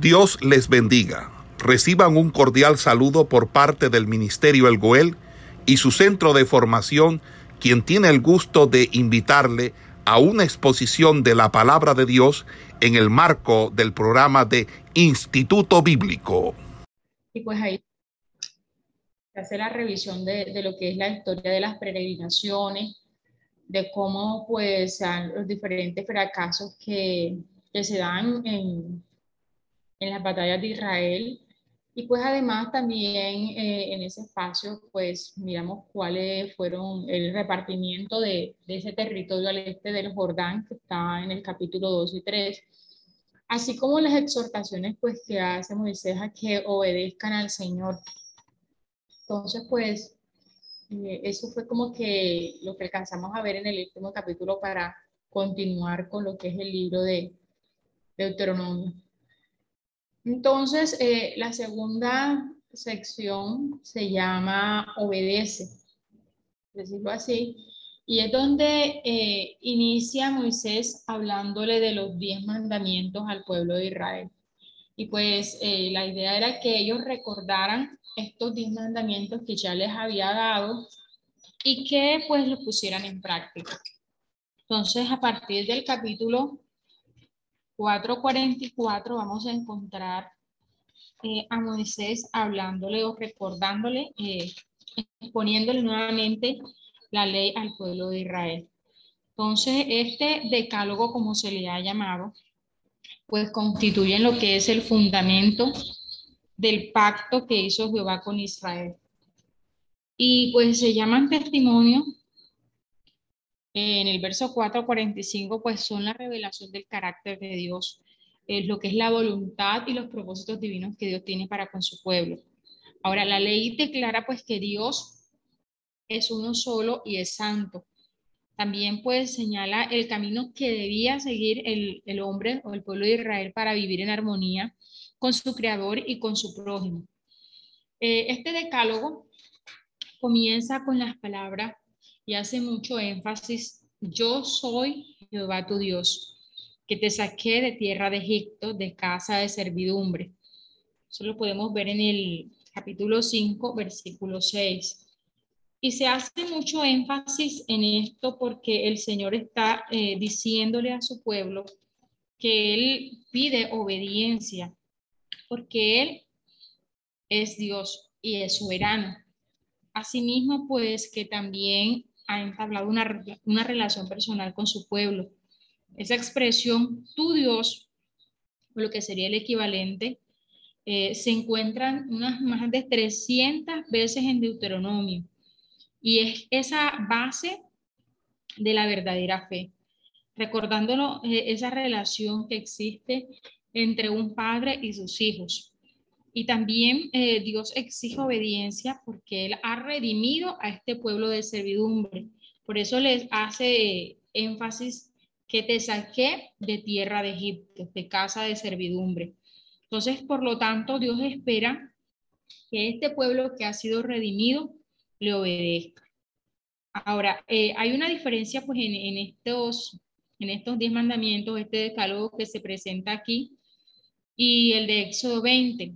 Dios les bendiga. Reciban un cordial saludo por parte del Ministerio El Goel y su centro de formación, quien tiene el gusto de invitarle a una exposición de la palabra de Dios en el marco del programa de Instituto Bíblico. Y pues ahí se hace la revisión de, de lo que es la historia de las peregrinaciones, de cómo pues los diferentes fracasos que, que se dan en, en las batallas de Israel. Y pues además también eh, en ese espacio, pues miramos cuáles fueron el repartimiento de, de, ese territorio al este del Jordán, que está en el capítulo 2 y 3, así como las exhortaciones pues que hace Moisés a que obedezcan al Señor. Entonces, pues eh, eso fue como que lo que alcanzamos a ver en el último capítulo para continuar con lo que es el libro de Deuteronomio. Entonces, eh, la segunda sección se llama Obedece, decirlo así, y es donde eh, inicia Moisés hablándole de los diez mandamientos al pueblo de Israel. Y pues eh, la idea era que ellos recordaran estos diez mandamientos que ya les había dado y que pues los pusieran en práctica. Entonces, a partir del capítulo 4.44 vamos a encontrar eh, a Moisés hablándole o recordándole, eh, exponiéndole nuevamente la ley al pueblo de Israel. Entonces, este decálogo, como se le ha llamado, pues constituye lo que es el fundamento del pacto que hizo Jehová con Israel. Y pues se llaman testimonio. En el verso 4.45, pues son la revelación del carácter de Dios, es lo que es la voluntad y los propósitos divinos que Dios tiene para con su pueblo. Ahora, la ley declara pues que Dios es uno solo y es santo. También pues señala el camino que debía seguir el, el hombre o el pueblo de Israel para vivir en armonía con su creador y con su prójimo. Eh, este decálogo comienza con las palabras y hace mucho énfasis, yo soy Jehová tu Dios, que te saqué de tierra de Egipto, de casa de servidumbre. Eso lo podemos ver en el capítulo 5, versículo 6. Y se hace mucho énfasis en esto porque el Señor está eh, diciéndole a su pueblo que Él pide obediencia porque Él es Dios y es soberano. Asimismo, pues que también ha entablado una, una relación personal con su pueblo. Esa expresión, tu Dios, lo que sería el equivalente, eh, se encuentran unas más de 300 veces en Deuteronomio. Y es esa base de la verdadera fe, recordándonos eh, esa relación que existe entre un padre y sus hijos. Y también eh, Dios exige obediencia porque Él ha redimido a este pueblo de servidumbre. Por eso les hace énfasis que te saqué de tierra de Egipto, de casa de servidumbre. Entonces, por lo tanto, Dios espera que este pueblo que ha sido redimido le obedezca. Ahora, eh, hay una diferencia pues en, en, estos en estos diez mandamientos, este decálogo que se presenta aquí, y el de Éxodo 20.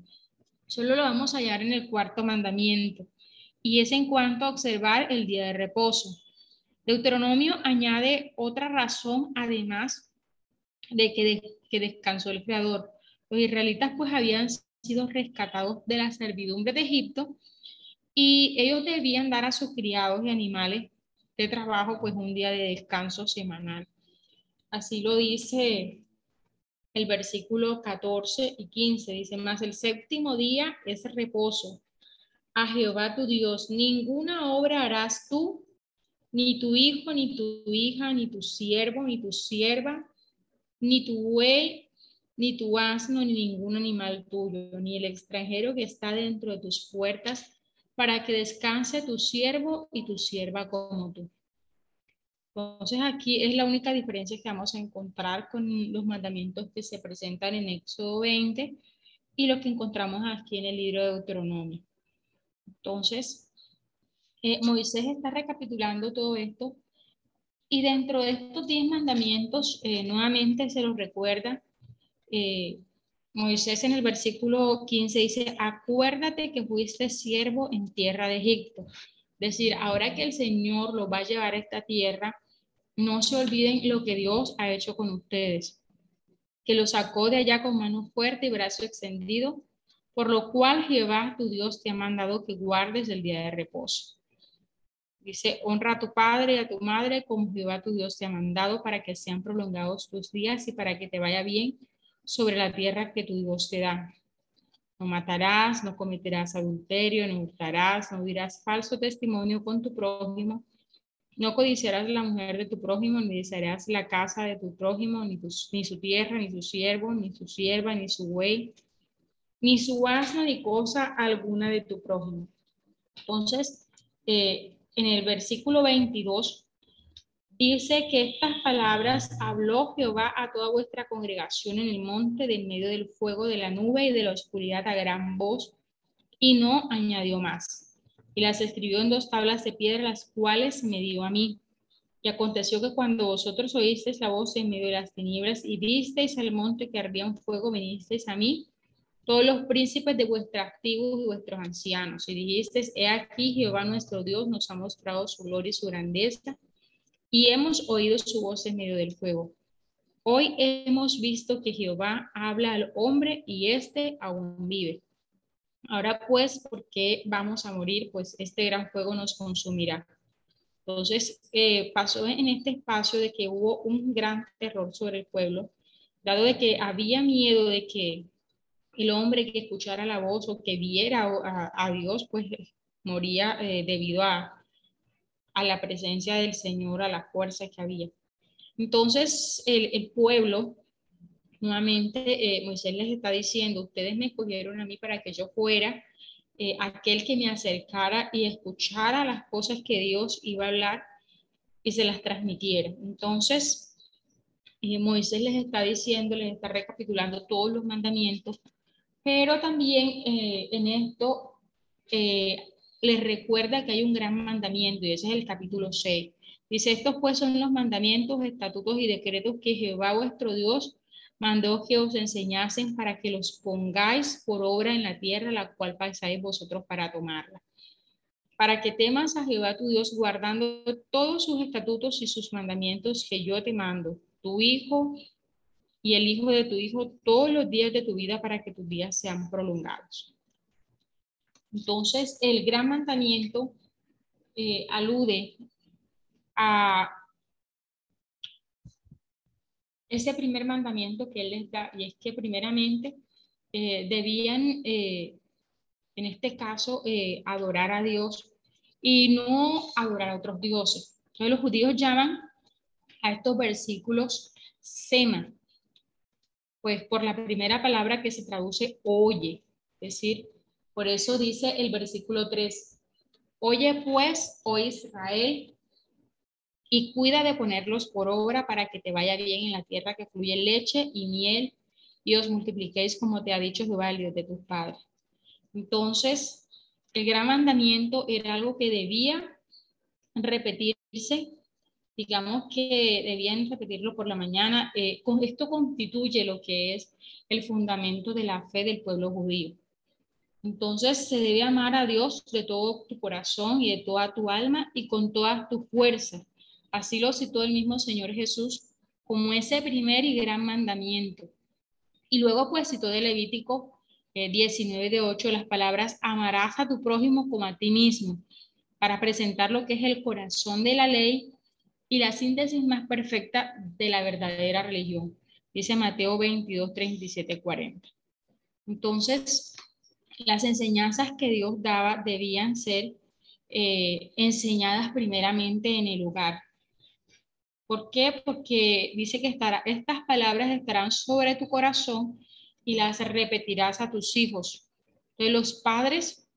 Solo lo vamos a hallar en el cuarto mandamiento y es en cuanto a observar el día de reposo. Deuteronomio añade otra razón además de que, que descansó el Creador. Los israelitas pues habían sido rescatados de la servidumbre de Egipto y ellos debían dar a sus criados y animales de trabajo pues un día de descanso semanal. Así lo dice el versículo 14 y 15 dice más, el séptimo día es reposo a Jehová tu Dios, ninguna obra harás tú, ni tu hijo, ni tu hija, ni tu siervo, ni tu sierva, ni tu buey, ni tu asno, ni ningún animal tuyo, ni el extranjero que está dentro de tus puertas, para que descanse tu siervo y tu sierva como tú. Entonces aquí es la única diferencia que vamos a encontrar con los mandamientos que se presentan en Éxodo 20 y lo que encontramos aquí en el libro de Deuteronomio. Entonces, eh, Moisés está recapitulando todo esto y dentro de estos diez mandamientos, eh, nuevamente se los recuerda, eh, Moisés en el versículo 15 dice, acuérdate que fuiste siervo en tierra de Egipto. Decir, ahora que el Señor los va a llevar a esta tierra, no se olviden lo que Dios ha hecho con ustedes, que los sacó de allá con mano fuerte y brazo extendido, por lo cual Jehová tu Dios te ha mandado que guardes el día de reposo. Dice, honra a tu padre y a tu madre como Jehová tu Dios te ha mandado para que sean prolongados tus días y para que te vaya bien sobre la tierra que tu Dios te da. No matarás, no cometerás adulterio, no hurtarás, no dirás falso testimonio con tu prójimo, no codiciarás la mujer de tu prójimo, ni desearás la casa de tu prójimo, ni, ni su tierra, ni su siervo, ni su sierva, ni su buey, ni su asno, ni cosa alguna de tu prójimo. Entonces, eh, en el versículo 22 dice que estas palabras habló Jehová a toda vuestra congregación en el monte del medio del fuego de la nube y de la oscuridad a gran voz y no añadió más. Y las escribió en dos tablas de piedra, las cuales me dio a mí. Y aconteció que cuando vosotros oísteis la voz en medio de las tinieblas y visteis al monte que ardía un fuego, vinisteis a mí todos los príncipes de vuestras tribus y vuestros ancianos, y dijiste, he aquí Jehová nuestro Dios nos ha mostrado su gloria y su grandeza, y hemos oído su voz en medio del fuego. Hoy hemos visto que Jehová habla al hombre y éste aún vive. Ahora pues, ¿por qué vamos a morir? Pues este gran fuego nos consumirá. Entonces, eh, pasó en este espacio de que hubo un gran terror sobre el pueblo, dado de que había miedo de que el hombre que escuchara la voz o que viera a, Dios, pues moría eh, debido a, a, la presencia del Señor, a la fuerza que había. Entonces, el, pueblo, nuevamente, eh, Moisés les está diciendo, ustedes me escogieron a mí para que yo fuera eh, aquel que me acercara y escuchara las cosas que Dios iba a hablar y se las transmitiera. Entonces, Moisés les está diciendo, les está recapitulando todos los mandamientos pero también eh, en esto eh, les recuerda que hay un gran mandamiento y ese es el capítulo 6. Dice, estos pues son los mandamientos, estatutos y decretos que Jehová vuestro Dios mandó que os enseñasen para que los pongáis por obra en la tierra la cual pasáis vosotros para tomarla. Para que temas a Jehová tu Dios guardando todos sus estatutos y sus mandamientos que yo te mando, tu hijo, y el hijo de tu hijo todos los días de tu vida para que tus días sean prolongados. Entonces, el gran mandamiento eh, alude a ese primer mandamiento que él les da, y es que primeramente eh, debían, eh, en este caso, adorar a Dios y no adorar a otros dioses. Entonces los judíos llaman a estos versículos sema, pues por la primera palabra que se traduce oye. Es decir, por eso dice el versículo 3, oye pues, oh Israel, y cuida de ponerlos por obra para que te vaya bien en la tierra que fluye leche y miel y os multipliquéis como te ha dicho Jehová, el Dios de tus padres. Entonces, el gran mandamiento era algo que debía repetirse digamos que debían repetirlo por la mañana. Eh, esto constituye lo que es el fundamento de la fe del pueblo judío. Entonces se debe amar a Dios de todo tu corazón y de toda tu alma y con toda tu fuerza. Así lo citó el mismo Señor Jesús como ese primer y gran mandamiento. Y luego pues citó de Levítico 19 eh, de 8 las palabras amarás a tu prójimo como a ti mismo para presentar lo que es el corazón de la ley y la síntesis más perfecta de la verdadera religión. Dice Mateo 22, 37, 40. Entonces, las enseñanzas que Dios daba debían ser eh, enseñadas primeramente en el hogar. ¿Por qué? Porque dice que estas palabras estarán sobre tu corazón y las repetirás a tus hijos. Entonces, los padres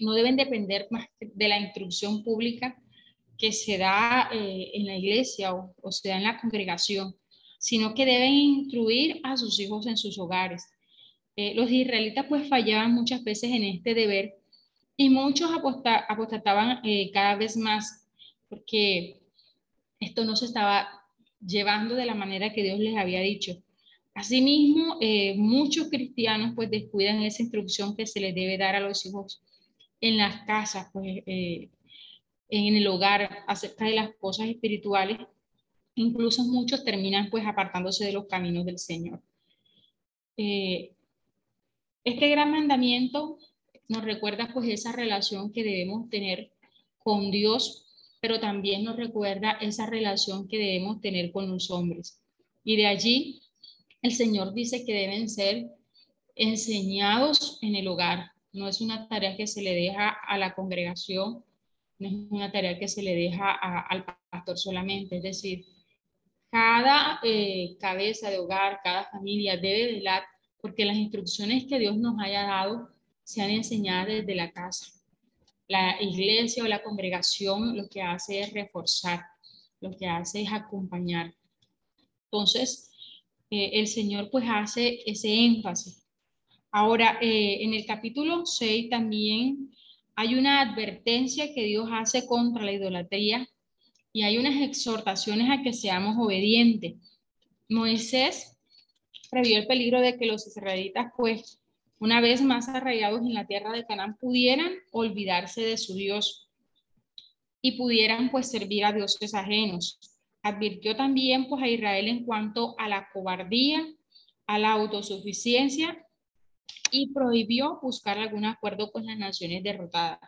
no deben depender más de la instrucción pública que se da eh, en la iglesia o, se da en la congregación, sino que deben instruir a sus hijos en sus hogares. Eh, los israelitas pues fallaban muchas veces en este deber y muchos apostataban eh, cada vez más porque esto no se estaba llevando de la manera que Dios les había dicho. Asimismo, eh, muchos cristianos pues descuidan esa instrucción que se les debe dar a los hijos en las casas, pues eh, en el hogar, acerca de las cosas espirituales. Incluso muchos terminan pues apartándose de los caminos del Señor. Este gran mandamiento nos recuerda pues esa relación que debemos tener con Dios, pero también nos recuerda esa relación que debemos tener con los hombres. Y de allí el Señor dice que deben ser enseñados en el hogar. No es una tarea que se le deja a la congregación, no es una tarea que se le deja al pastor solamente. Es decir, cada eh, cabeza de hogar, cada familia debe velar porque las instrucciones que Dios nos haya dado sean enseñadas desde la casa. La iglesia o la congregación lo que hace es reforzar, lo que hace es acompañar. Entonces, eh, el Señor pues hace ese énfasis. Ahora, eh, en el capítulo 6 también hay una advertencia que Dios hace contra la idolatría y hay unas exhortaciones a que seamos obedientes. Moisés previó el peligro de que los israelitas, pues, una vez más arraigados en la tierra de Canaán, pudieran olvidarse de su Dios y pudieran, pues, servir a dioses ajenos. Advirtió también pues a Israel en cuanto a la cobardía, a la autosuficiencia y prohibió buscar algún acuerdo con las naciones derrotadas.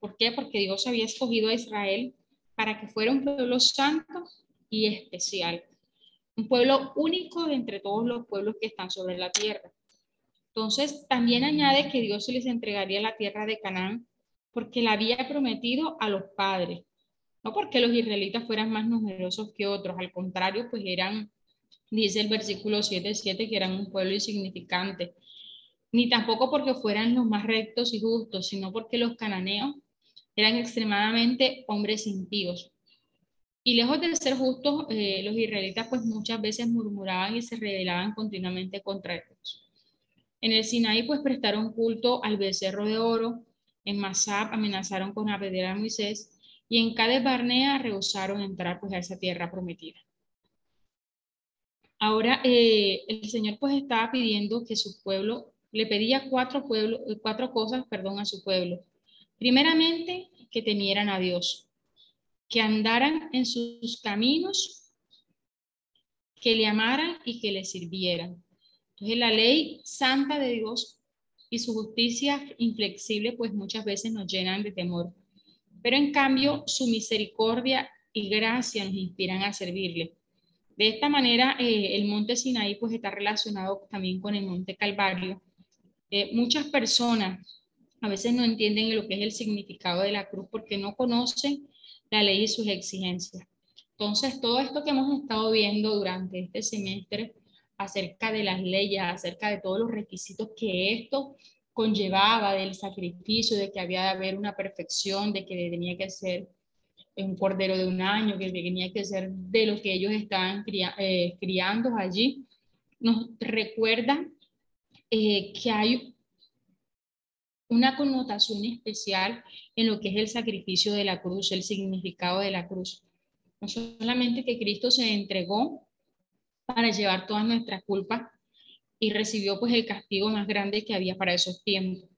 ¿Por qué? Porque Dios había escogido a Israel para que fuera un pueblo santo y especial, un pueblo único entre todos los pueblos que están sobre la tierra. Entonces, también añade que Dios les entregaría la tierra de Canaán porque la había prometido a los padres no porque los israelitas fueran más numerosos que otros, al contrario, pues eran, dice el versículo 7.7, que eran un pueblo insignificante, ni tampoco porque fueran los más rectos y justos, sino porque los cananeos eran extremadamente hombres impíos. Y lejos de ser justos, eh, los israelitas pues muchas veces murmuraban y se rebelaban continuamente contra ellos. En el Sinaí pues prestaron culto al becerro de oro, en Masab amenazaron con apedrear a Moisés y en Cades Barnea rehusaron entrar pues a esa tierra prometida. Ahora eh, el Señor pues estaba pidiendo que su pueblo, le pedía cuatro, cuatro cosas, perdón, a su pueblo. Primeramente, que temieran a Dios, que andaran en sus caminos, que le amaran y que le sirvieran. Entonces la ley santa de Dios y su justicia inflexible pues muchas veces nos llenan de temor pero en cambio su misericordia y gracia nos inspiran a servirle. De esta manera, eh, el monte Sinaí pues está relacionado también con el monte Calvario. Eh, muchas personas a veces no entienden lo que es el significado de la cruz porque no conocen la ley y sus exigencias. Entonces, todo esto que hemos estado viendo durante este semestre acerca de las leyes, acerca de todos los requisitos que esto conllevaba del sacrificio, de que había de haber una perfección, de que tenía que ser un cordero de un año, que tenía que ser de lo que ellos estaban eh, criando allí, nos recuerda eh, que hay una connotación especial en lo que es el sacrificio de la cruz, el significado de la cruz. No solamente que Cristo se entregó para llevar todas nuestras culpas, y recibió pues el castigo más grande que había para esos tiempos,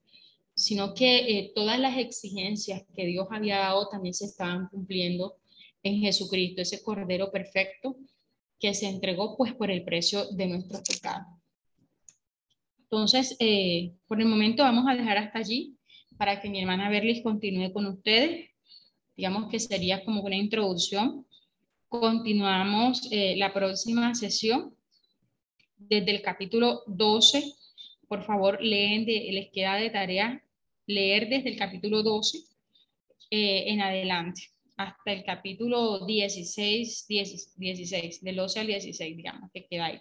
sino que eh, todas las exigencias que Dios había dado también se estaban cumpliendo en Jesucristo, ese Cordero perfecto que se entregó pues por el precio de nuestros pecados. Entonces, eh, por el momento vamos a dejar hasta allí para que mi hermana Berlis continúe con ustedes. Digamos que sería como una introducción. Continuamos eh, la próxima sesión desde el capítulo 12. Por favor, leen, de, les queda de tarea leer desde el capítulo 12 eh, en adelante, hasta el capítulo 16, 16, del 12 al 16, digamos, que queda ahí.